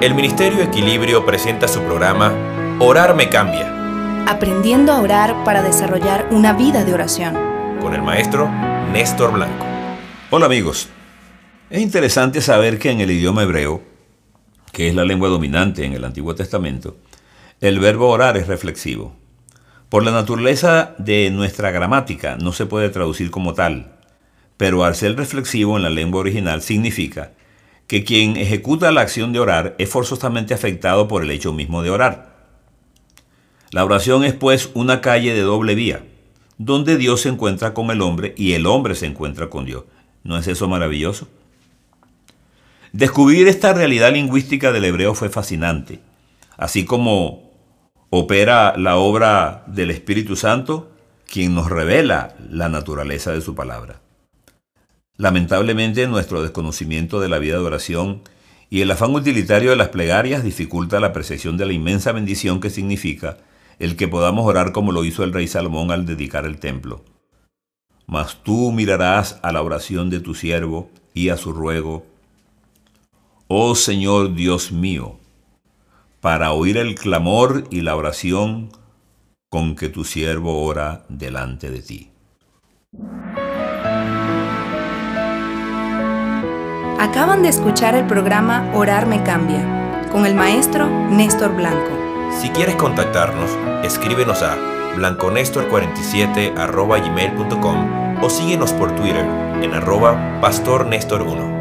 el Ministerio Equilibrio presenta su programa Orar me cambia, Aprendiendo a orar para desarrollar una vida de oración. con el maestro Néstor Blanco. Hola amigos. Es interesante saber que en el idioma hebreo, que es la lengua dominante en el Antiguo Testamento, el verbo orar es reflexivo. Por la naturaleza de nuestra gramática no se puede traducir como tal, pero al ser reflexivo en la lengua original significa que quien ejecuta la acción de orar es forzosamente afectado por el hecho mismo de orar. La oración es pues una calle de doble vía, donde Dios se encuentra con el hombre y el hombre se encuentra con Dios. ¿No es eso maravilloso? Descubrir esta realidad lingüística del hebreo fue fascinante, así como opera la obra del Espíritu Santo, quien nos revela la naturaleza de su palabra. Lamentablemente nuestro desconocimiento de la vida de oración y el afán utilitario de las plegarias dificulta la percepción de la inmensa bendición que significa el que podamos orar como lo hizo el rey Salomón al dedicar el templo. Mas tú mirarás a la oración de tu siervo y a su ruego, Oh Señor Dios mío, para oír el clamor y la oración con que tu siervo ora delante de ti. Acaban de escuchar el programa Orar me cambia con el maestro Néstor Blanco. Si quieres contactarnos, escríbenos a blanconestor47 gmail.com o síguenos por Twitter en arroba pastornestor1.